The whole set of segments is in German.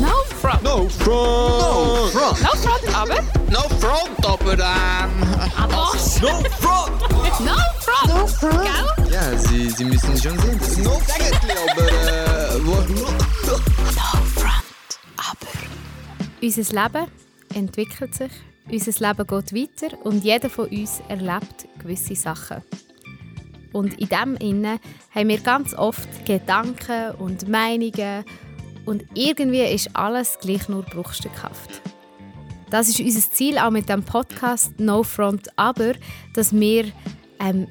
No front. No front! No front! No front, aber. No front, aber ähm... Aber. No front! No front. No front. Gell? Ja, Sie, Sie müssen schon sehen, das ist No eigentlich, aber äh... Wo, Unser Leben entwickelt sich, unser Leben geht weiter und jeder von uns erlebt gewisse Sachen. Und in dem Innen haben wir ganz oft Gedanken und Meinungen und irgendwie ist alles gleich nur bruchstückhaft. Das ist unser Ziel auch mit dem Podcast No Front, aber dass wir ähm,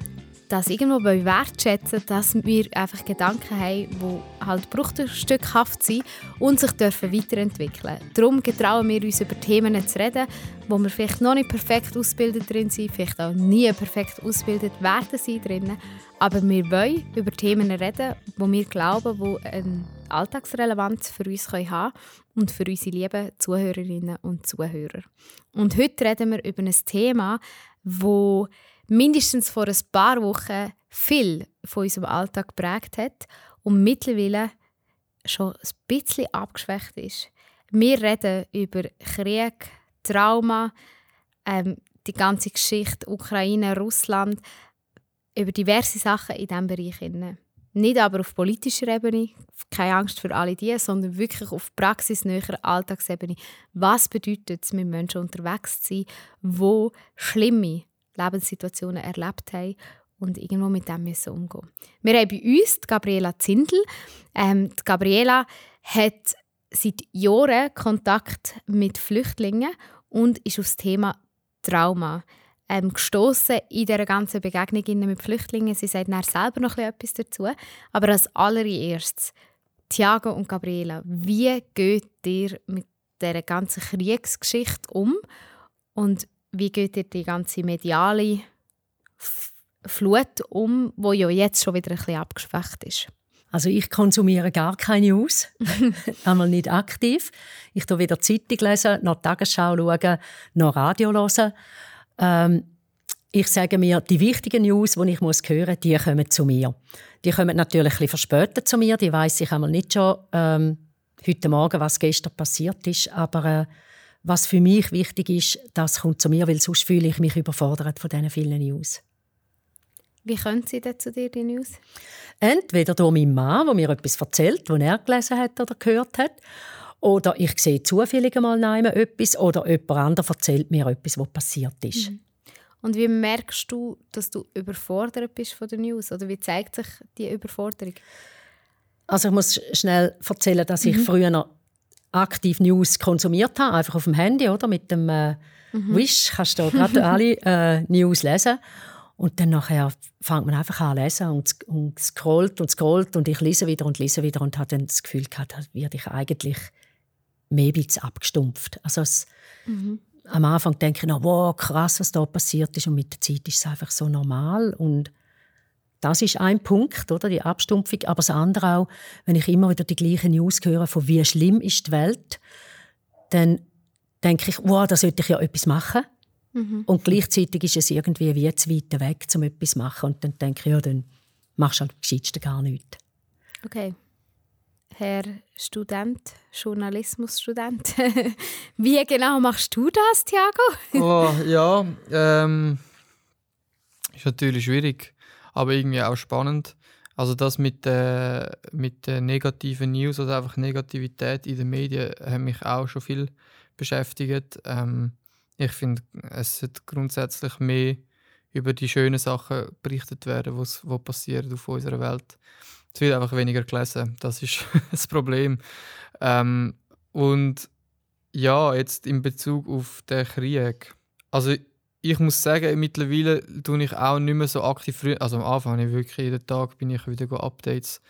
das irgendwo wertschätzen, dass wir einfach Gedanken haben, die halt bruchstückhaft sind und sich dürfen weiterentwickeln. Darum getrauen wir uns über Themen zu reden, wo wir vielleicht noch nicht perfekt ausgebildet drin sind, vielleicht auch nie perfekt ausgebildet werden sie drin, aber wir wollen über Themen reden, wo wir glauben, wo eine Alltagsrelevanz für uns haben können und für unsere lieben Zuhörerinnen und Zuhörer. Und heute reden wir über ein Thema, wo mindestens vor ein paar Wochen viel von unserem Alltag geprägt hat und mittlerweile schon ein bisschen abgeschwächt ist. Wir reden über Krieg, Trauma, ähm, die ganze Geschichte Ukraine, Russland, über diverse Sachen in diesem Bereich. Nicht aber auf politischer Ebene, keine Angst für alle die, sondern wirklich auf praxisnäher Alltagsebene. Was bedeutet es, mit Menschen unterwegs zu sein, die schlimme Lebenssituationen erlebt haben und irgendwo mit dem müssen umgehen. Wir haben bei uns die Gabriela Zindel. Ähm, die Gabriela hat seit Jahren Kontakt mit Flüchtlingen und ist auf das Thema Trauma ähm, gestoßen in dieser ganzen Begegnung mit Flüchtlingen. Sie sagt dann selber noch etwas dazu. Aber als allererstes, Thiago und Gabriela, wie geht ihr mit dieser ganzen Kriegsgeschichte um? Und wie geht ihr die ganze mediale Flut um, wo ja jetzt schon wieder ein bisschen abgeschwächt ist? Also ich konsumiere gar keine News, einmal nicht aktiv. Ich lese weder Zeitung lesen, noch Tagesschau schauen, noch Radio hören. Ähm, ich sage mir, die wichtigen News, die ich muss hören muss, die kommen zu mir. Die kommen natürlich ein bisschen verspätet zu mir. Die weiß ich einmal nicht schon ähm, heute Morgen, was gestern passiert ist. Aber äh, was für mich wichtig ist, das kommt zu mir, weil sonst fühle ich mich überfordert von diesen vielen News. Wie können Sie denn zu dir, die News? Entweder durch meinen Mann, der mir etwas erzählt, was er gelesen hat oder gehört hat, oder ich sehe zufällig mal etwas, oder jemand anderes erzählt mir etwas, was passiert ist. Mhm. Und wie merkst du, dass du überfordert bist von der News? Oder wie zeigt sich die Überforderung? Also ich muss schnell erzählen, dass ich mhm. früher noch aktiv News konsumiert habe, einfach auf dem Handy, oder? Mit dem äh, mhm. Wish kannst du gerade alle äh, News lesen. Und dann nachher fängt man einfach an zu lesen und, und scrollt und scrollt und ich lese wieder und lese wieder und habe dann das Gefühl gehabt, da werde ich eigentlich mehr abgestumpft. Also es, mhm. am Anfang denke ich noch, wow, krass, was da passiert ist und mit der Zeit ist es einfach so normal und das ist ein Punkt, oder, die Abstumpfung. Aber das andere auch, wenn ich immer wieder die gleichen News höre, von wie schlimm ist die Welt, dann denke ich, wow, da sollte ich ja etwas machen. Mhm. Und gleichzeitig ist es irgendwie wie zu weit weg, um etwas zu machen. Und dann denke ich, ja, dann machst du halt gescheitsten gar nichts. Okay. Herr Student, Journalismusstudent, wie genau machst du das, Thiago? oh, ja, ähm, ist natürlich schwierig aber irgendwie auch spannend. Also das mit, äh, mit äh, negativen News oder einfach Negativität in den Medien hat mich auch schon viel beschäftigt. Ähm, ich finde, es sollte grundsätzlich mehr über die schönen Sachen berichtet werden, was passiert auf unserer Welt. Es wird einfach weniger gelesen. Das ist das Problem. Ähm, und ja, jetzt in Bezug auf den Krieg. Also ich muss sagen, mittlerweile tue ich auch nicht mehr so aktiv. Also am Anfang habe ich wirklich jeden Tag bin ich wieder Updates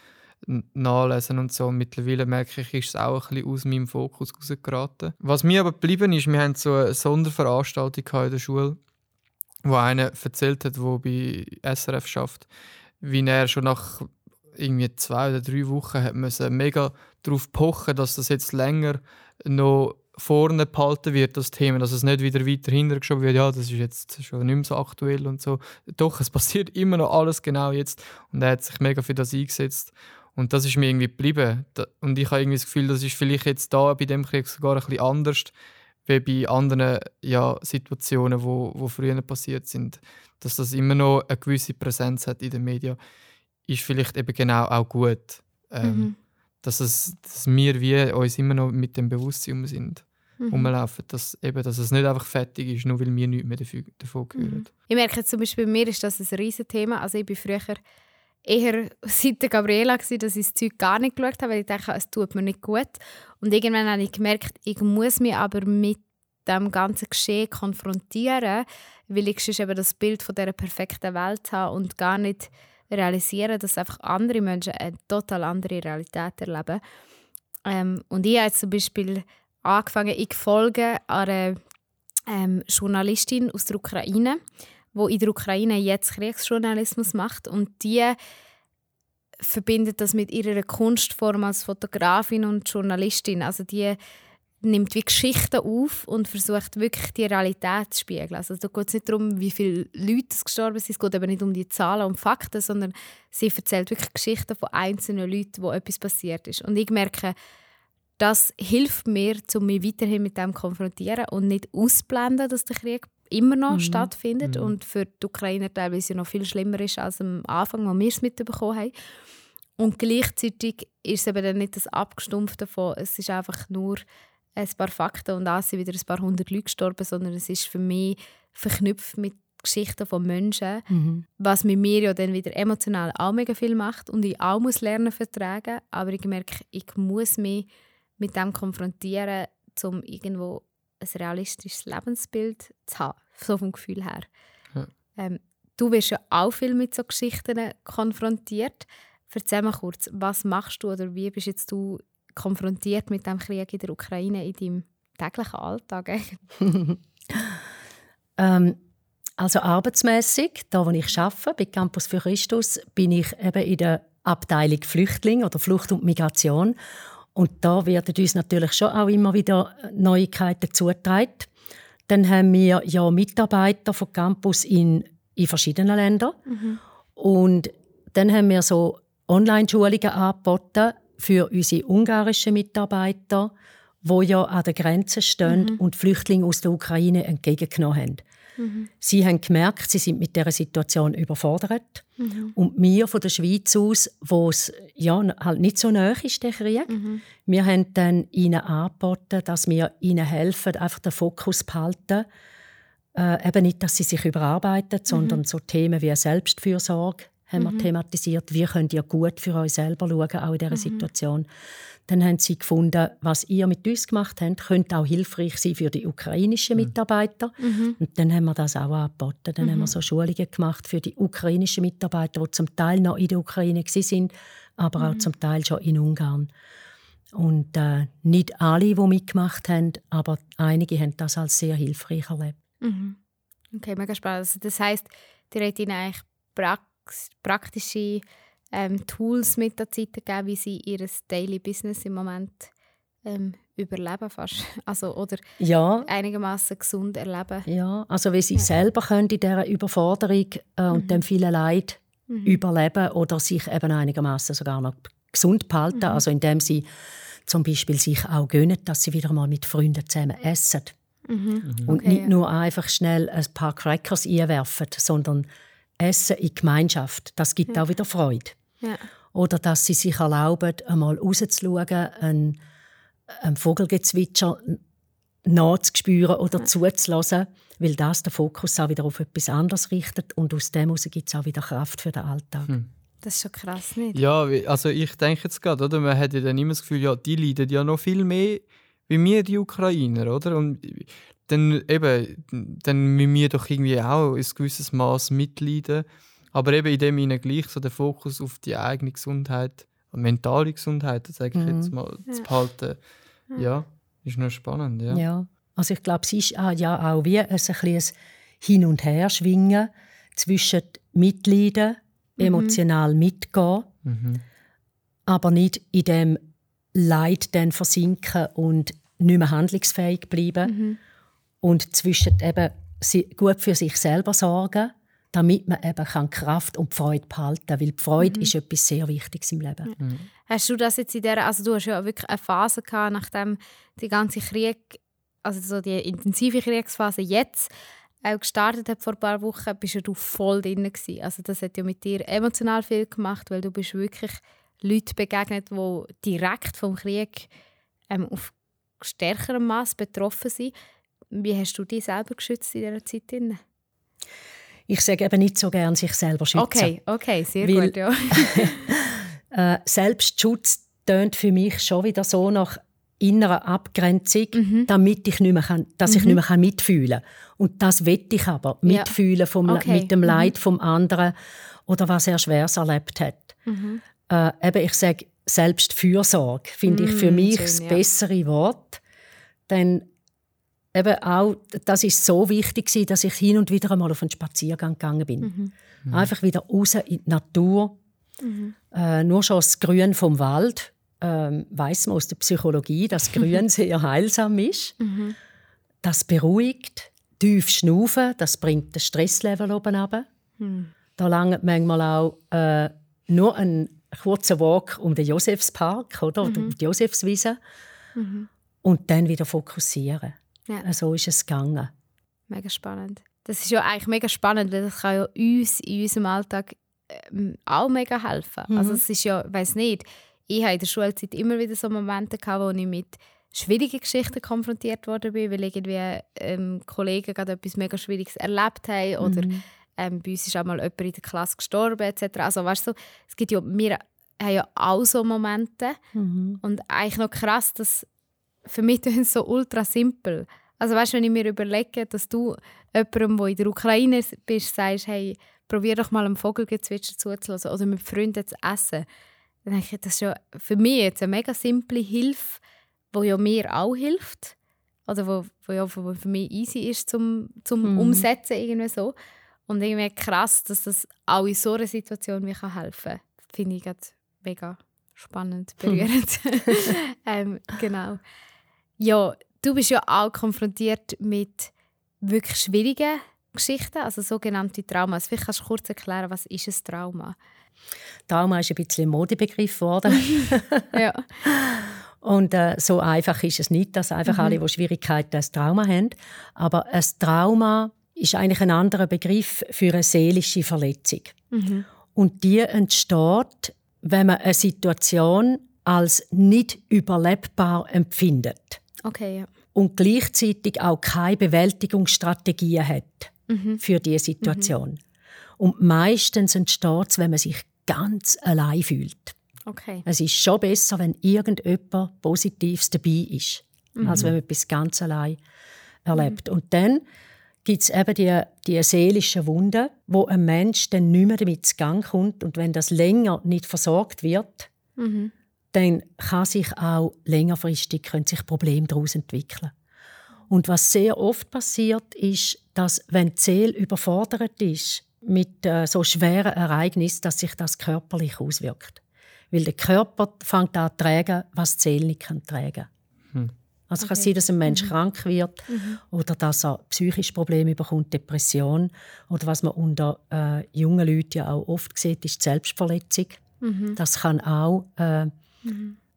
nachlesen und so. Und mittlerweile merke ich, ist es auch ein bisschen aus meinem Fokus rausgeraten. Was mir aber geblieben ist, wir haben so eine Sonderveranstaltung in der Schule, wo einer erzählt hat, der bei SRF schafft, wie er schon nach irgendwie zwei oder drei Wochen hat mega darauf pochen, dass das jetzt länger noch vorne behalten wird, das Thema, dass es nicht wieder weiter hintergeschoben wird, ja, das ist jetzt schon nicht mehr so aktuell und so. Doch, es passiert immer noch alles genau jetzt und er hat sich mega für das eingesetzt Und das ist mir irgendwie geblieben. Und ich habe irgendwie das Gefühl, das ist vielleicht jetzt da bei dem Krieg sogar ein bisschen anders, wie bei anderen ja, Situationen, wo, wo früher passiert sind. Dass das immer noch eine gewisse Präsenz hat in den Medien, ist vielleicht eben genau auch gut. Ähm, Mhm. dass, es, dass wir wie uns immer noch mit dem Bewusstsein sind, Mhm. rumlaufen, dass, eben, dass es nicht einfach fertig ist, nur weil wir nichts mehr dafür, davon hören. Ich merke jetzt zum Beispiel, bei mir ist das ein riesen Thema. Also ich bin früher eher seit der Gabriela, gewesen, dass ich das Zeug gar nicht geschaut habe, weil ich dachte, es tut mir nicht gut. Und irgendwann habe ich gemerkt, ich muss mich aber mit dem ganzen Geschehen konfrontieren, weil ich sonst eben das Bild von dieser perfekten Welt habe und gar nicht realisieren, dass einfach andere Menschen eine total andere Realität erleben. Ähm, und ich habe jetzt zum Beispiel angefangen, ich folge einer ähm, Journalistin aus der Ukraine, wo in der Ukraine jetzt Kriegsjournalismus macht und die verbindet das mit ihrer Kunstform als Fotografin und Journalistin. Also die nimmt wie Geschichten auf und versucht wirklich die Realität zu spiegeln. Also da geht es nicht darum, wie viele Leute es gestorben sind, es geht eben nicht um die Zahlen und Fakten, sondern sie erzählt wirklich Geschichten von einzelnen Leuten, wo etwas passiert ist. Und ich merke, das hilft mir, um mich weiterhin mit dem zu konfrontieren und nicht ausblenden, dass der Krieg immer noch stattfindet und für die Ukrainer teilweise noch viel schlimmer ist als am Anfang, als wir es mitbekommen haben. Und gleichzeitig ist es eben dann nicht das Abgestumpfte davon, es ist einfach nur ein paar Fakten und dann sind wieder ein paar hundert Leute gestorben, sondern es ist für mich verknüpft mit Geschichten von Menschen, was mit mir ja dann wieder emotional auch mega viel macht und ich auch muss lernen vertragen, aber ich merke, ich muss mich mit dem konfrontieren, um irgendwo ein realistisches Lebensbild zu haben, so vom Gefühl her. Ja. Ähm, du wirst ja auch viel mit so Geschichten konfrontiert. Erzähl mal kurz, was machst du oder wie bist jetzt du konfrontiert mit dem Krieg in der Ukraine in deinem täglichen Alltag? Ähm, also arbeitsmäßig, da wo ich arbeite, bei Campus für Christus, bin ich eben in der Abteilung Flüchtling oder Flucht und Migration. Und da werden uns natürlich schon auch immer wieder Neuigkeiten zugetragen. Dann haben wir ja Mitarbeiter von Campus in, in verschiedenen Ländern. Und dann haben wir so Online-Schulungen angeboten für unsere ungarischen Mitarbeiter, die ja an der Grenze stehen und Flüchtlinge aus der Ukraine entgegengenommen haben. Sie haben gemerkt, sie sind mit dieser Situation überfordert. Und wir von der Schweiz aus, wo es ja, halt nicht so nahe ist, der Krieg, wir haben dann ihnen angeboten, dass wir ihnen helfen, einfach den Fokus zu behalten. Äh, eben nicht, dass sie sich überarbeiten, sondern so Themen wie Selbstfürsorge haben wir thematisiert. Wie könnt ihr gut für euch selber schauen, auch in dieser Situation. Dann haben sie gefunden, was ihr mit uns gemacht habt, könnte auch hilfreich sein für die ukrainischen Mitarbeiter. Und dann haben wir das auch angeboten. Dann haben wir so Schulungen gemacht für die ukrainischen Mitarbeiter, die zum Teil noch in der Ukraine sind, aber auch zum Teil schon in Ungarn. Und äh, nicht alle, die mitgemacht haben, aber einige haben das als sehr hilfreich erlebt. Okay, mega spannend. Also das heisst, ihr habt ihnen eigentlich prax praktische ähm, Tools mit der Zeit gegeben, wie sie ihr Daily Business im Moment ähm, überleben fast. Also, oder Ja, einigermaßen gesund erleben. Ja, also wie sie selber können in dieser Überforderung äh, und dem vielen Leid überleben oder sich eben einigermaßen sogar noch gesund behalten, also indem sie zum Beispiel sich auch gönnen, dass sie wieder mal mit Freunden zusammen essen. Und Okay, nicht ja. nur einfach schnell ein paar Crackers einwerfen, sondern Essen in Gemeinschaft. Das gibt auch wieder Freude. Ja. Oder dass sie sich erlauben, einmal rauszuschauen, ein, ein Vogelgezwitscher nachzuspüren oder zuzulassen, weil das den Fokus auch wieder auf etwas anderes richtet und aus dem heraus gibt es auch wieder Kraft für den Alltag. Das ist schon krass, nicht? Ja, also ich denke jetzt gerade, oder? Man hat ja dann immer das Gefühl, ja, die leiden ja noch viel mehr wie wir, die Ukrainer, oder? Und dann eben, dann müssen wir doch irgendwie auch ein gewisses Maß mitleiden. Aber eben in dem ihnen gleich so den Fokus auf die eigene Gesundheit, mentale Gesundheit, sage ich jetzt mal, zu behalten. Ja, ist noch spannend, ja. Ja. Also ich glaube, es ist auch, ja auch wie ein, ein, Hin- und Herschwingen zwischen Mitleiden, emotional mitgehen, aber nicht in dem Leid dann versinken und nicht mehr handlungsfähig bleiben. Und zwischen eben gut für sich selber sorgen, damit man eben kann Kraft und Freude behalten kann. Weil die Freude ist etwas sehr Wichtiges im Leben. Hast du das jetzt in der, also du hast ja wirklich eine Phase gehabt, nachdem die ganze Krieg, also so die intensive Kriegsphase jetzt auch gestartet hat vor ein paar Wochen, bist ja du voll drin gewesen. Also das hat ja mit dir emotional viel gemacht, weil du bist wirklich Leute begegnet, die direkt vom Krieg ähm, auf stärkerem Maß betroffen sind. Wie hast du dich selber geschützt in dieser Zeit? Drin? Ich sage eben nicht so gern sich selber schützen. Okay, okay, sehr Weil- gut, ja. Äh, Selbstschutz tönt für mich schon wieder so nach innerer Abgrenzung, Mhm. damit ich nicht mehr kann, dass ich nicht mehr kann mitfühlen Und das will ich aber, Ja. mitfühlen vom, Okay. mit dem Mhm. Leid vom anderen oder was er Schweres erlebt hat. Mhm. Äh, eben, ich sage Selbstfürsorge, finde ich für Mm, mich schön, das ja. bessere Wort. Denn eben auch, das ist so wichtig gewesen, dass ich hin und wieder einmal auf einen Spaziergang gegangen bin. Mhm. Einfach wieder raus in die Natur. Äh, nur schon das Grün vom Wald ähm, weiß man aus der Psychologie, dass Grün sehr heilsam ist. Mhm. Das beruhigt. Tief schnaufen, das bringt das Stresslevel oben runter. Mhm. Da langt manchmal auch äh, nur ein kurzer Walk um den Josefspark oder Mhm. um die Josefswiese und dann wieder fokussieren. Ja. So ist es gegangen. Mega spannend. Das ist ja eigentlich mega spannend, weil das kann ja uns in unserem Alltag ähm, auch mega helfen. Also es ist ja, weiß nicht, ich habe in der Schulzeit immer wieder so Momente gehabt, wo ich mit schwierigen Geschichten konfrontiert worden bin, weil irgendwie ähm, Kollegen gerade etwas mega Schwieriges erlebt haben oder ähm, bei uns ist auch mal jemand in der Klasse gestorben etc. Also weißt du, es gibt ja, wir haben ja auch so Momente und eigentlich noch krass, dass für mich ist es so ultra simpel. Also weißt wenn ich mir überlege, dass du jemandem, der in der Ukraine bist, sagst, hey, probier doch mal einen Vogelgezwitscher zuzulassen oder mit Freunden zu essen, dann denke ich, das ist ja für mich jetzt eine mega simple Hilfe, die ja mir auch hilft. Oder wo, wo ja wo für mich easy ist zum, zum Umsetzen irgendwie so. Und irgendwie krass, dass das auch in so einer Situation mir kann helfen kann. Finde ich mega spannend, berührend. ähm, genau. Ja, du bist ja auch konfrontiert mit wirklich schwierigen Geschichten, also sogenannte Traumas. Vielleicht kannst du kurz erklären, was ist ein Trauma? Trauma ist ein bisschen ein Modebegriff geworden. Ja. Und äh, so einfach ist es nicht, dass einfach alle, die Schwierigkeiten ein Trauma haben. Aber ein Trauma ist eigentlich ein anderer Begriff für eine seelische Verletzung. Und die entsteht, wenn man eine Situation als nicht überlebbar empfindet Okay, ja. und gleichzeitig auch keine Bewältigungsstrategie hat für diese Situation. Und meistens entsteht es, wenn man sich ganz allein fühlt. Okay. Es ist schon besser, wenn irgendjemand Positives dabei ist, als wenn man etwas ganz allein erlebt. Und dann gibt es eben die, die seelischen Wunden, wo ein Mensch dann nicht mehr damit zu Gang kommt. Und wenn das länger nicht versorgt wird, dann kann sich auch längerfristig können sich Probleme daraus entwickeln. Und was sehr oft passiert, ist, dass wenn die Seele überfordert ist mit äh, so schweren Ereignissen, dass sich das körperlich auswirkt. Weil der Körper fängt an zu tragen, was die Seele nicht kann tragen. Also es kann sein, dass ein Mensch krank wird oder dass er psychische Probleme bekommt, Depression. Oder was man unter äh, jungen Leuten ja auch oft sieht, ist die Selbstverletzung. Das kann auch äh,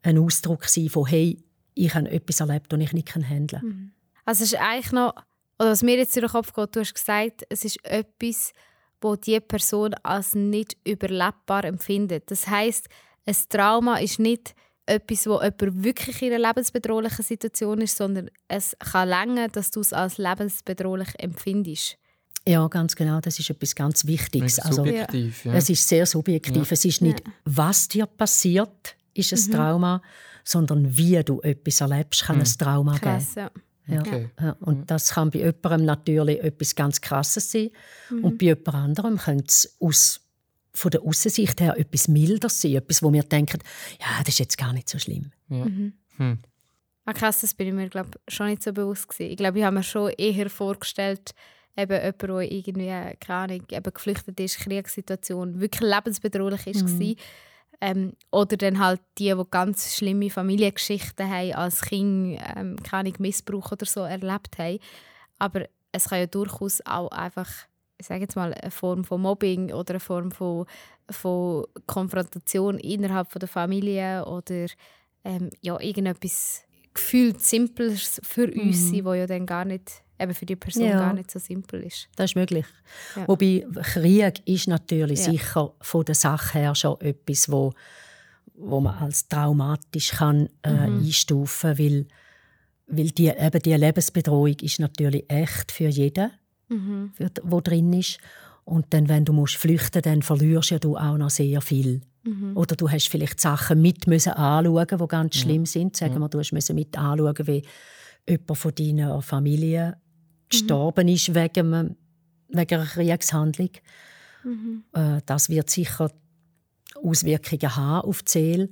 ein Ausdruck sein von «Hey, ich habe etwas erlebt, das ich nicht handeln kann». Also es ist eigentlich noch, oder was mir jetzt durch den Kopf geht, du hast gesagt, es ist etwas, wo die Person als nicht überlebbar empfindet. Das heißt, ein Trauma ist nicht etwas, wo jemand wirklich in einer lebensbedrohlichen Situation ist, sondern es kann länger, dass du es als lebensbedrohlich empfindest. Ja, ganz genau. Das ist etwas ganz Wichtiges. Also, subjektiv, ja. Es ist sehr subjektiv. Ja. Es ist nicht, was dir passiert, ist ein Trauma, sondern wie du etwas erlebst, kann ein Trauma geben. Krass, ja. Ja. Okay. Ja, und das kann bei jemandem natürlich etwas ganz Krasses sein. Und bei jemand anderem könnte es aus, von der Aussicht her etwas milder sein. Etwas, wo wir denken, ja, das ist jetzt gar nicht so schlimm. Ja. Hm. Ah, krass, das bin ich mir glaub, schon nicht so bewusst gewesen. Ich glaube, ich habe mir schon eher vorgestellt, eben jemand, der irgendwie, keine Ahnung, eben geflüchtet ist, Kriegssituation, wirklich lebensbedrohlich ist Mhm. Ähm, oder dann halt die, die ganz schlimme Familiengeschichten haben, als Kind, ähm, keine Missbrauch oder so erlebt haben. Aber es kann ja durchaus auch einfach ich sage jetzt mal, eine Form von Mobbing oder eine Form von, von Konfrontation innerhalb von der Familie oder ähm, ja, irgendetwas gefühlt Simples für uns sein, wo ja dann gar nicht, eben für die Person Ja. gar nicht so simpel ist. Das ist möglich. Ja. Wobei Krieg ist natürlich Ja. sicher von der Sache her schon etwas, wo, wo man als traumatisch kann, äh, Mhm. einstufen weil, weil die, eben die Lebensbedrohung ist natürlich echt für jeden, Mhm. für, wo drin ist. Und dann, wenn du musst flüchten dann verlierst ja du auch noch sehr viel. Mhm. Oder du hast vielleicht Sachen mit müssen anschauen, die ganz schlimm sind. Sagen wir, du hast müssen mit anschauen, wie jemand von deiner Familie gestorben ist wegen, wegen einer Kriegshandlung. Mhm. Äh, Das wird sicher Auswirkungen haben auf die Seele.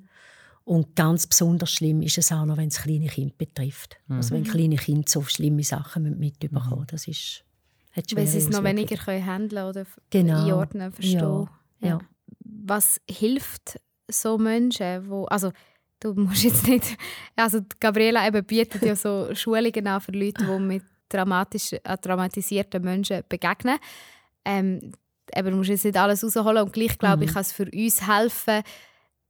Und ganz besonders schlimm ist es auch noch, wenn es kleine Kinder betrifft. Also wenn kleine Kinder so schlimme Sachen mitbekommen müssen. Das ist, hat Weil sie es noch weniger können handeln oder Genau. einordnen, verstehen. Ja, ja. Was hilft so Menschen, wo, also du musst jetzt nicht, also die Gabriela eben bietet ja so Schulungen an für Leute, die mit dramatisch, äh, traumatisierten Menschen begegnen. Ähm, eben, du musst jetzt nicht alles rausholen und gleich glaube ich, kann es für uns helfen,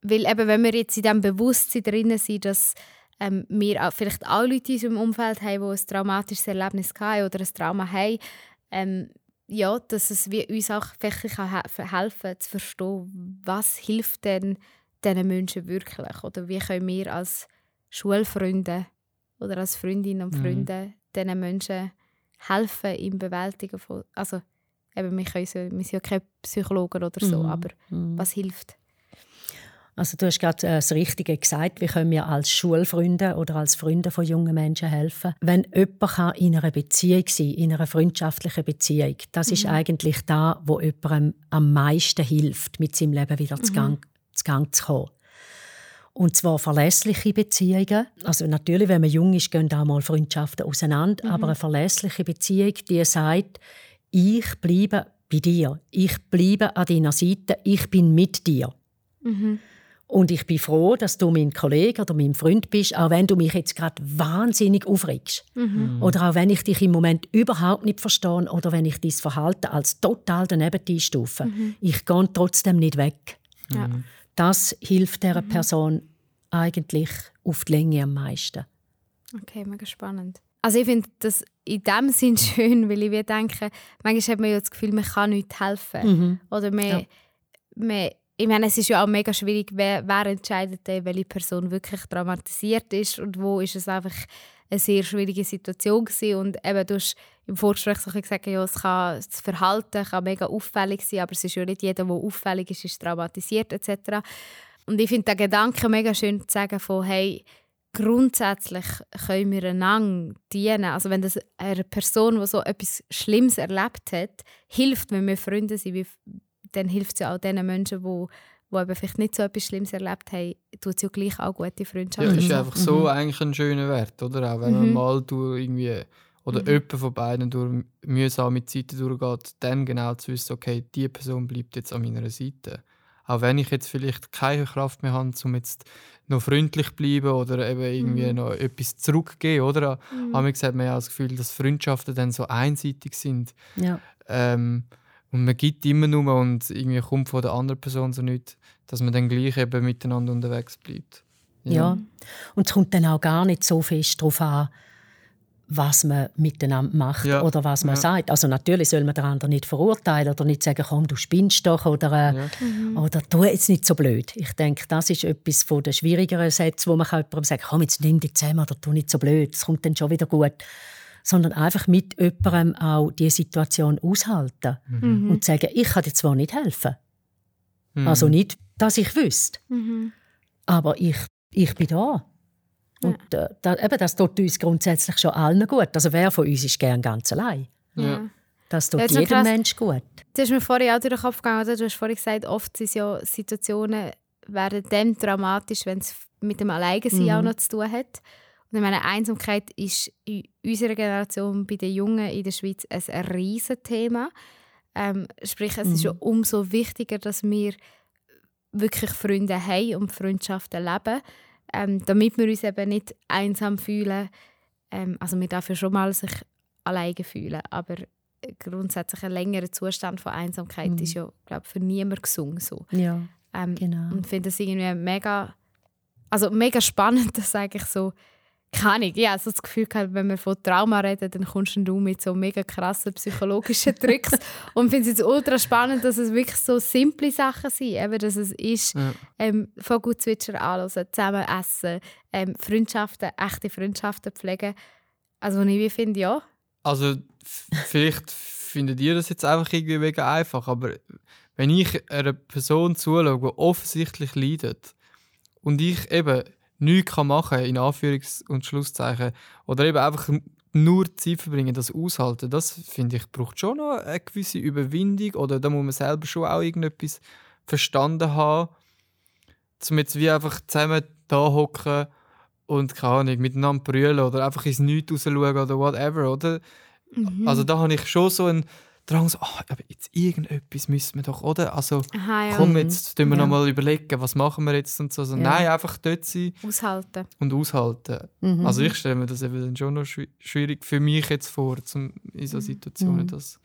weil eben, wenn wir jetzt in diesem Bewusstsein drin sind, dass ähm, wir auch vielleicht auch Leute in unserem Umfeld haben, die ein traumatisches Erlebnis hatten oder ein Trauma haben, ähm, ja, dass es wie uns auch wirklich kann he- helfen zu verstehen, was hilft denn diesen Menschen wirklich oder wie können wir als Schulfreunde oder als Freundinnen und Mhm. Diesen Menschen helfen im Bewältigen von, also eben, wir, können so, wir sind ja keine Psychologen oder so, Mhm. aber was hilft? Also du hast gerade äh, das Richtige gesagt, wie können wir als Schulfreunde oder als Freunde von jungen Menschen helfen. Wenn jemand kann in einer Beziehung sein in einer freundschaftlichen Beziehung, das ist eigentlich da, wo jemandem am meisten hilft, mit seinem Leben wieder zu, Gang, zu Gang zu kommen. Und zwar verlässliche Beziehungen. Also natürlich, wenn man jung ist, gehen auch mal Freundschaften auseinander. Aber eine verlässliche Beziehung, die sagt, ich bleibe bei dir. Ich bleibe an deiner Seite. Ich bin mit dir. Und ich bin froh, dass du mein Kollege oder mein Freund bist, auch wenn du mich jetzt gerade wahnsinnig aufregst. Oder auch wenn ich dich im Moment überhaupt nicht verstehe oder wenn ich dein Verhalten als total daneben einstufe. Ich gehe trotzdem nicht weg. Ja. Das hilft dieser Person eigentlich auf die Länge am meisten. Okay, mega spannend. Also ich finde das in dem Sinn schön, weil ich mir denke, manchmal hat man ja das Gefühl, man kann nicht helfen. Oder man, Ja. man, ich meine, es ist ja auch mega schwierig, wer, wer entscheidet, welche Person wirklich traumatisiert ist und wo ist es einfach eine sehr schwierige Situation gewesen. Und eben, du hast im Vorgespräch so gesagt, ja, es kann, das Verhalten kann mega auffällig sein, aber es ist ja nicht jeder, der auffällig ist, ist traumatisiert etc. Und ich finde den Gedanken mega schön zu sagen von, hey, grundsätzlich können wir einander dienen. Also wenn das eine Person, die so etwas Schlimmes erlebt hat, hilft, wenn wir Freunde sind, dann hilft es ja auch den Menschen, die, die eben vielleicht nicht so etwas Schlimmes erlebt haben, tut es ja gleich auch gute Ja, Freundschaften. ist einfach so eigentlich ein schöner Wert, oder? Auch wenn man mal durch irgendwie oder jemand von beiden durch mühsame Zeiten durchgeht, dann genau zu wissen, okay, die Person bleibt jetzt an meiner Seite. Auch wenn ich jetzt vielleicht keine Kraft mehr habe, um jetzt noch freundlich zu bleiben oder eben irgendwie noch etwas zurückzugeben, oder? Mhm. Aber hat man ja das Gefühl, dass Freundschaften dann so einseitig sind. Ja. Ähm, und man gibt immer nur und irgendwie kommt von der anderen Person so nicht, dass man dann gleich eben miteinander unterwegs bleibt. Ja. Und es kommt dann auch gar nicht so fest darauf an, was man miteinander macht Ja. oder was man Ja. sagt. Also natürlich soll man den anderen nicht verurteilen oder nicht sagen, komm, du spinnst doch oder, äh, Ja. oder tu jetzt nicht so blöd. Ich denke, das ist etwas von den schwierigeren Sätzen, wo man kann jemandem sagen komm, jetzt nimm dich zusammen oder tu nicht so blöd, es kommt dann schon wieder gut. Sondern einfach mit jemandem auch die Situation aushalten und sagen, ich kann dir zwar nicht helfen, Mhm. also nicht, dass ich wüsste, Mhm. aber ich, ich bin da. Und äh, da, eben, das tut uns grundsätzlich schon allen gut. Also wer von uns ist gern ganz allein? Ja. Das tut Ja, jedem krass. Mensch gut. Das ist mir vorhin auch durch den Kopf gegangen. Oder? Du hast vorhin gesagt, oft sind ja Situationen, werden dann dramatisch, wenn es mit dem Alleinsein auch noch zu tun hat. Und ich meine, Einsamkeit ist in unserer Generation bei den Jungen in der Schweiz ein riesiges Thema. Ähm, sprich, es ist ja umso wichtiger, dass wir wirklich Freunde haben und Freundschaften leben, ähm, damit wir uns eben nicht einsam fühlen. Ähm, also wir dürfen schon mal sich alleine fühlen, aber grundsätzlich ein längerer Zustand von Einsamkeit Mhm. ist ja, glaube für niemanden gesungen so. Ja, Ähm, genau. Und finde es irgendwie mega, also mega spannend, dass eigentlich so, keine Ahnung, ich habe so das Gefühl gehabt, wenn wir von Trauma reden, dann kommst du mit so mega krassen psychologischen Tricks und finde es jetzt ultra spannend, dass es wirklich so simple Sachen sind, eben, dass es ist, Ja. ähm, Vogelzwitscher anhören, zusammen essen, ähm, Freundschaften, echte Freundschaften pflegen. Also ich wie finde, ja, Also vielleicht findet ihr das jetzt einfach irgendwie mega einfach, aber wenn ich einer Person zuschaue, die offensichtlich leidet und ich eben nichts kann machen in Anführungs- und Schlusszeichen oder eben einfach nur Zeit verbringen, das aushalten, das finde ich braucht schon noch eine gewisse Überwindung oder da muss man selber schon auch irgendetwas verstanden haben, um jetzt wie einfach zusammen da hocken und keine Ahnung, miteinander brüllen oder einfach ins Nichts rausschauen oder whatever, oder? Mhm. Also da habe ich schon so einen Drang, so, ah, aber jetzt irgendetwas müssen wir doch, oder? Also Aha, ja. komm, jetzt tun wir Ja. noch mal überlegen, was machen wir jetzt und so. so Ja. Nein, einfach dort sein aushalten. und aushalten. Mhm. Also ich stelle mir das eben dann schon noch schwi- schwierig für mich jetzt vor, zum, in so Situationen, Mhm. das...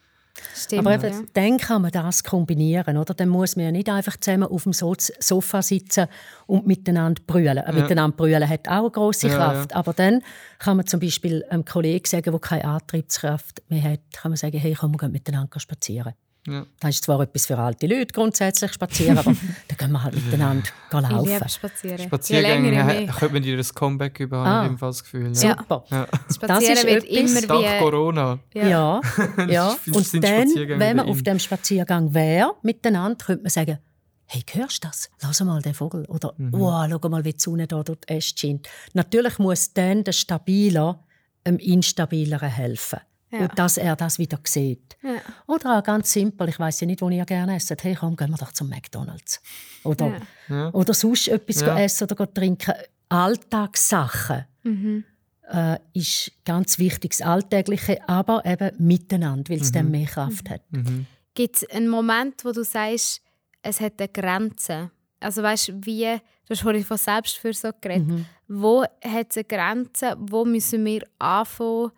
Stimmt, Aber eben, ja. dann kann man das kombinieren, oder? Dann muss man ja nicht einfach zusammen auf dem So- Sofa sitzen und miteinander brüllen. Äh, Ja. Miteinander brüllen hat auch eine grosse Ja, Kraft. Aber dann kann man zum Beispiel einem Kollegen sagen, der keine Antriebskraft mehr hat, kann man sagen, hey, komm, wir gehen miteinander spazieren. Ja. Das ist zwar etwas für alte Leute grundsätzlich spazieren, aber dann können wir halt miteinander gehen Ich laufen. liebe spazieren. Je Spaziergänge, länger, je he- mehr. könnte man dir ein Comeback über, habe Ah. das Gefühl. Ja. Super. Ja. Spazieren ist wird immer Dank wie... Corona. Ja. Ja, ja. Und dann, wenn man wieder auf dem Spaziergang wäre, miteinander, könnte man sagen, hey, hörst du das? Lass mal den Vogel. Oder, Mhm. wow, schau mal, wie die Sonne da durch die Äste scheint. Natürlich muss dann der Stabiler dem Instabileren helfen. Ja. Und dass er das wieder sieht. Ja. Oder auch ganz simpel, ich weiß ja nicht, wo ihr gerne esst. Hey, komm, gehen wir doch zum McDonalds. Oder, Ja. Oder sonst etwas Ja. essen oder trinken. Alltagssachen Mhm. äh, ist ganz wichtig, das Alltägliche, aber eben miteinander, weil es dann mehr Kraft hat. Mhm. Gibt es einen Moment, wo du sagst, es hat eine Grenze? Also weißt du, wie, du hast vorhin von Selbstfürsorge geredet, Mhm. wo hat es eine Grenze, wo müssen wir anfangen,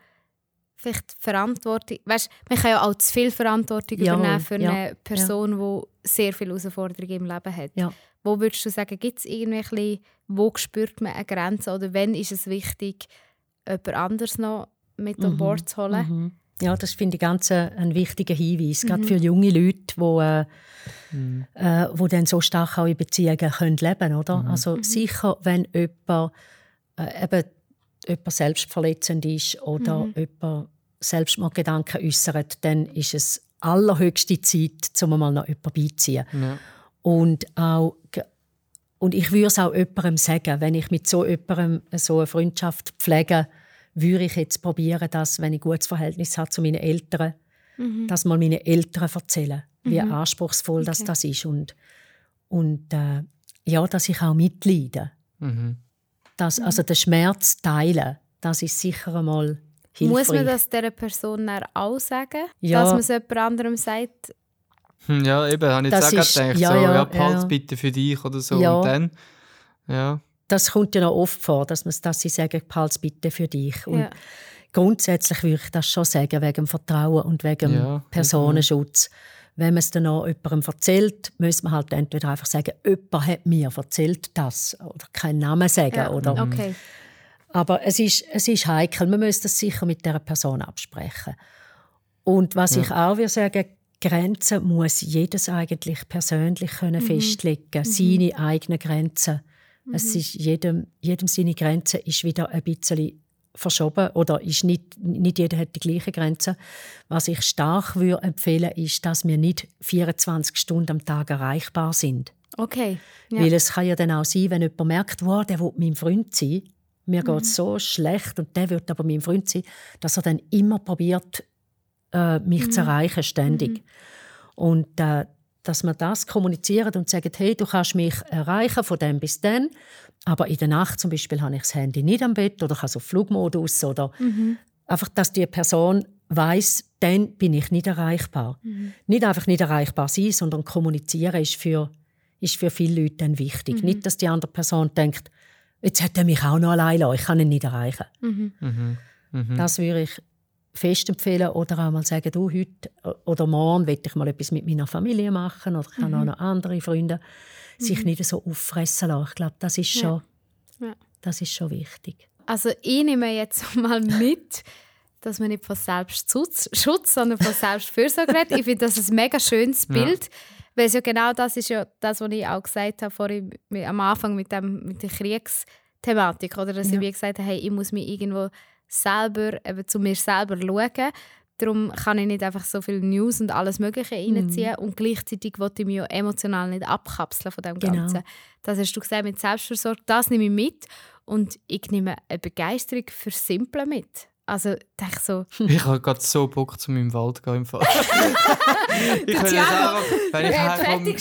vielleicht Verantwortung, weißt man kann ja auch zu viel Verantwortung Jawohl, übernehmen für ja, eine Person, die sehr viele Herausforderungen im Leben hat. Ja. Wo würdest du sagen, gibt es irgendwie, ein bisschen, wo spürt man eine Grenze oder wenn ist es wichtig, jemand anderes noch mit an Mhm, Bord zu holen? Mhm. Ja, das finde ich ganz äh, ein wichtiger Hinweis, Mhm. gerade für junge Leute, die äh, äh, wo dann so stark auch in Beziehungen können leben oder? Mhm. Also sicher, wenn jemand, äh, eben, jemand selbstverletzend ist oder Mhm. jemand Selbstmordgedanken äußert, dann ist es allerhöchste Zeit, um mal noch jemanden beiziehen. Ja. Und, auch, und ich würde es auch jemandem sagen, wenn ich mit so jemandem so eine Freundschaft pflege, würde ich jetzt probieren, dass, wenn ich ein gutes Verhältnis habe zu meinen Eltern, Mhm. dass mal meine Eltern erzählen, wie Mhm. anspruchsvoll das, Okay. das ist. Und, und äh, ja, dass ich auch mitleide. Mhm. Dass, Also den Schmerz teilen, das ist sicher einmal hilfreich. Muss man das dieser Person dann auch sagen? Ja. Dass man es jemand anderem sagt? Hm, Ja, eben, habe ich Das jetzt auch gedacht, ja, so, ja, ja, ja. bitte für dich oder so. Ja. Und dann, ja, das kommt ja noch oft vor, dass, man, dass sie sagen, behalte bitte für dich. Und Ja. grundsätzlich würde ich das schon sagen, wegen dem Vertrauen und wegen dem Ja, Personenschutz. Wenn man es dann noch jemandem erzählt, muss man halt entweder einfach sagen, jemand hat mir erzählt das oder keinen Namen sagen. Ja. Oder, Okay. Aber es ist, es ist heikel, man muss das sicher mit der Person absprechen. Und was ich auch würde sagen, Grenzen muss jedes eigentlich persönlich können festlegen, seine eigenen Grenzen. Es ist jedem, jedem seine Grenze ist wieder ein bisschen verschoben oder ist nicht, nicht jeder hat die gleichen Grenzen. Was ich stark würde empfehlen, ist, dass wir nicht 24 Stunden am Tag erreichbar sind. Okay. Ja. Weil es kann ja dann auch sein, wenn jemand merkt, wow, der will mein Freund sein, mir geht es so schlecht und der wird aber mein Freund sein, dass er dann immer probiert, äh, mich zu erreichen, ständig. Und äh, dass man das kommuniziert und sagt, hey, du kannst mich erreichen von dem bis dann, aber in der Nacht zum Beispiel habe ich das Handy nicht am Bett oder ich habe so Flugmodus oder einfach, dass die Person weiß, dann bin ich nicht erreichbar. Nicht einfach nicht erreichbar sein, sondern kommunizieren ist für, ist für viele Leute dann wichtig. Nicht, dass die andere Person denkt, jetzt hat er mich auch noch allein lassen, ich kann ihn nicht erreichen. mhm. Mhm. Das würde ich fest empfehlen oder auch mal sagen, du, heute oder morgen will ich mal etwas mit meiner Familie machen oder ich habe auch noch andere Freunde. Sich nicht so auffressen lassen. Ich glaube, das ist schon, Ja. das ist schon wichtig. Also ich nehme jetzt mal mit, dass man nicht von Selbstschutz, Schutz, sondern von Selbstfürsorge redet. Ich finde das ein mega schönes Bild, weil es ja genau das ist ja das, was ich auch gesagt habe vorhin am Anfang mit, dem, mit der Kriegsthematik, oder dass ich wie gesagt habe, hey, ich muss mich irgendwo selber eben zu mir selber schauen. Darum kann ich nicht einfach so viel News und alles Mögliche reinziehen und gleichzeitig wollte ich mich ja emotional nicht abkapseln von dem Genau. Ganzen. Das hast du gesagt mit Selbstversorgung, das nehme ich mit und ich nehme eine Begeisterung für Simple mit. Also ich denke so, Ich habe gerade so Bock, zu meinem Wald zu gehen. Im Fall. ich will einfach, wenn ich er herkomme,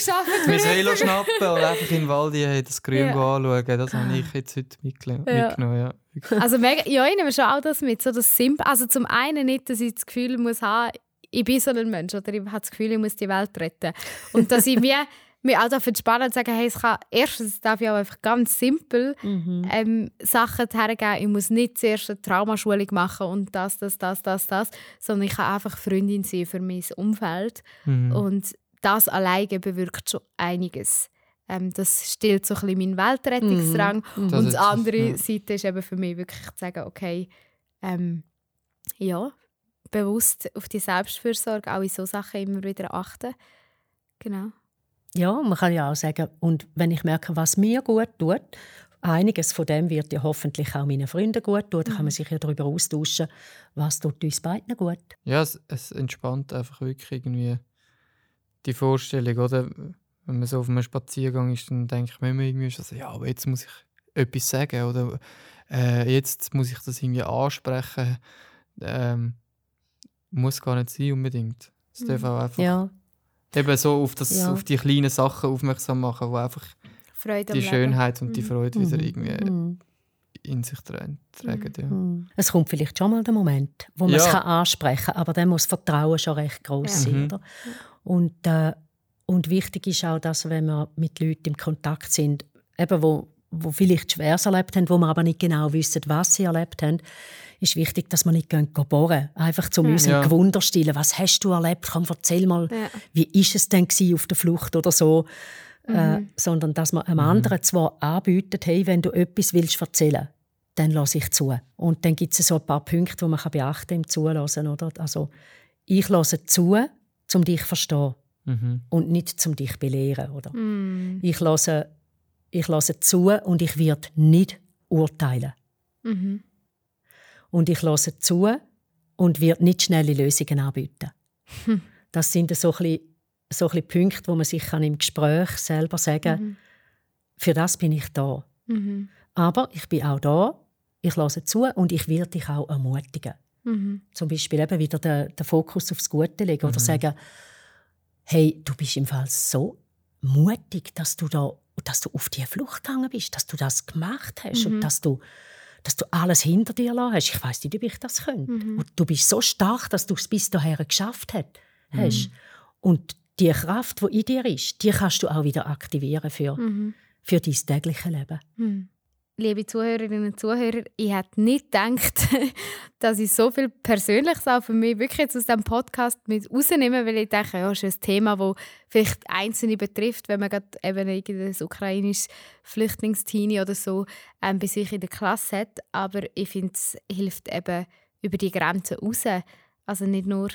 mein Velo schnappen und einfach in den Wald hey, das Grün Ja. anschauen. Das habe ich jetzt heute Ja. mitgenommen. Ja. Wirklich. Also mega, ja, ich nehme schon auch das mit. So das Simple. Also zum einen nicht, dass ich das Gefühl muss haben, ich bin so ein Mensch oder ich habe das Gefühl, ich muss die Welt retten. Und dass ich mir, mir auch dafür entspannen und sagen, hey, es kann, erstens darf ich auch einfach ganz simpel ähm, Sachen hergeben. Ich muss nicht zuerst eine Traumaschulung machen und das, das, das, das, das, sondern ich kann einfach Freundin sein für mein Umfeld. Mhm. Und das alleine bewirkt schon einiges. Ähm, das stillt so ein bisschen meinen Weltrettungsdrang. Das Und die andere ja. Seite ist eben für mich wirklich zu sagen, okay, ähm, ja, bewusst auf die Selbstfürsorge auch in so Sachen immer wieder achten. Genau. Ja, man kann ja auch sagen, und wenn ich merke, was mir gut tut, einiges von dem wird ja hoffentlich auch meinen Freunden gut tun, dann kann man sich ja darüber austauschen, was tut uns beiden gut. Ja, es, es entspannt einfach wirklich irgendwie die Vorstellung, oder? Wenn man so auf einem Spaziergang ist, dann denkt man immer irgendwie so, ja, aber jetzt muss ich etwas sagen oder äh, jetzt muss ich das irgendwie ansprechen. Ähm, muss gar nicht sein unbedingt. Es darf auch einfach Ja, eben so auf, das, Ja. auf die kleinen Sachen aufmerksam machen, wo einfach Freude die am Leben. Schönheit und die Mhm. Freude wieder Mhm. irgendwie Mhm. in sich tra- tragen. Ja. Mhm. Es kommt vielleicht schon mal der Moment, wo man Ja. es kann ansprechen kann, aber dann muss das Vertrauen schon recht groß Ja. sein. Mhm. Oder? Und, äh, und wichtig ist auch, dass wenn wir mit Leuten im Kontakt sind, eben wo, wo vielleicht Schweres erlebt haben, wo wir aber nicht genau wissen, was sie erlebt haben, ist wichtig, dass wir nicht gehen, gehen bohren. Einfach zum Ja. unserem Ja. Gewunder stillen. Was hast du erlebt? Komm, erzähl mal, Ja. wie ist es denn auf der Flucht oder so? Äh, sondern dass man einem anderen zwar anbietet, hey, wenn du etwas willst erzählen, dann lasse ich zu. Und dann gibt es so ein paar Punkte, die man kann beachten kann im Zulassen. Oder? Also, ich lasse zu, um dich zu verstehen Mhm. und nicht um dich zu belehren. Oder? Mhm. Ich, lasse, ich lasse zu und ich werde nicht urteilen. Mhm. Und ich lasse zu und werde nicht schnelle Lösungen anbieten. Das sind so ein bisschen, so ein bisschen Punkte, wo man sich kann im Gespräch selber sagen kann, für das bin ich da. Mhm. Aber ich bin auch da, ich lasse zu und ich werde dich auch ermutigen. Mhm. Zum Beispiel eben wieder den, den Fokus aufs Gute legen oder sagen, hey, du bist im Fall so mutig, dass du da, dass du auf die Flucht gegangen bist, dass du das gemacht hast und dass du, dass du alles hinter dir lassen hast. Ich weiß nicht, ob ich das könnte. Und du bist so stark, dass du es bis dahin geschafft hat, hast. Und die Kraft, die in dir ist, die kannst du auch wieder aktivieren für, für dein tägliches Leben. Liebe Zuhörerinnen und Zuhörer, ich hätte nicht gedacht, dass ich so viel Persönliches auch für mich wirklich jetzt aus diesem Podcast mit rausnehme, weil ich denke, ja, es ist ein Thema, das vielleicht Einzelne betrifft, wenn man gerade eben irgendein ukrainisches Flüchtlingsteenie oder so ähm, bei sich in der Klasse hat. Aber ich finde, es hilft eben über die Grenzen raus. Also nicht nur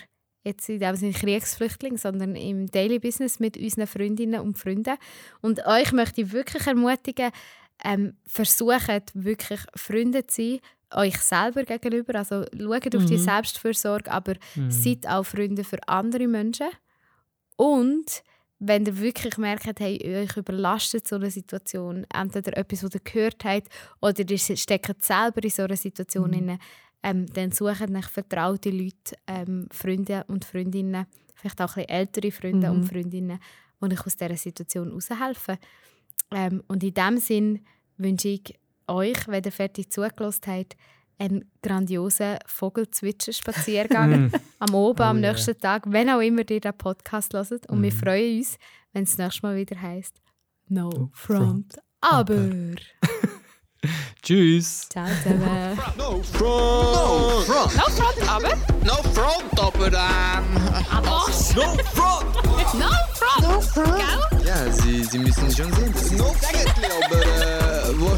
jetzt in dem Sinne Kriegsflüchtling, sondern im Daily Business mit unseren Freundinnen und Freunden. Und euch möchte ich wirklich ermutigen, ähm, versucht wirklich Freunde zu sein, euch selber gegenüber. Also schaut auf die Selbstfürsorge, aber seid auch Freunde für andere Menschen. Und wenn ihr wirklich merkt, hey, euch überlastet so eine Situation, entweder etwas, was ihr gehört habt, oder ihr steckt selber in so einer Situation, mhm. ähm, dann sucht nach vertraute Leute, ähm, Freunde und Freundinnen, vielleicht auch ein bisschen ältere Freunde Mhm. und Freundinnen, die euch aus dieser Situation heraushelfen. Ähm, und in diesem Sinn wünsche ich euch, wenn ihr fertig zugelassen habt, einen grandiosen Vogelzwitscher-Spaziergang am Oben, am Oh yeah. nächsten Tag, wenn auch immer ihr den Podcast hört. Und wir freuen uns, wenn es das nächste Mal wieder heisst No Front, aber. Tschüss! Ciao zusammen. No front. No front. No front, aber No front, aber ähm... Aber No front! no front. Gell? Ja, Sie, Sie müssen schon sehen, das ist No eigentlich, aber äh... Wo,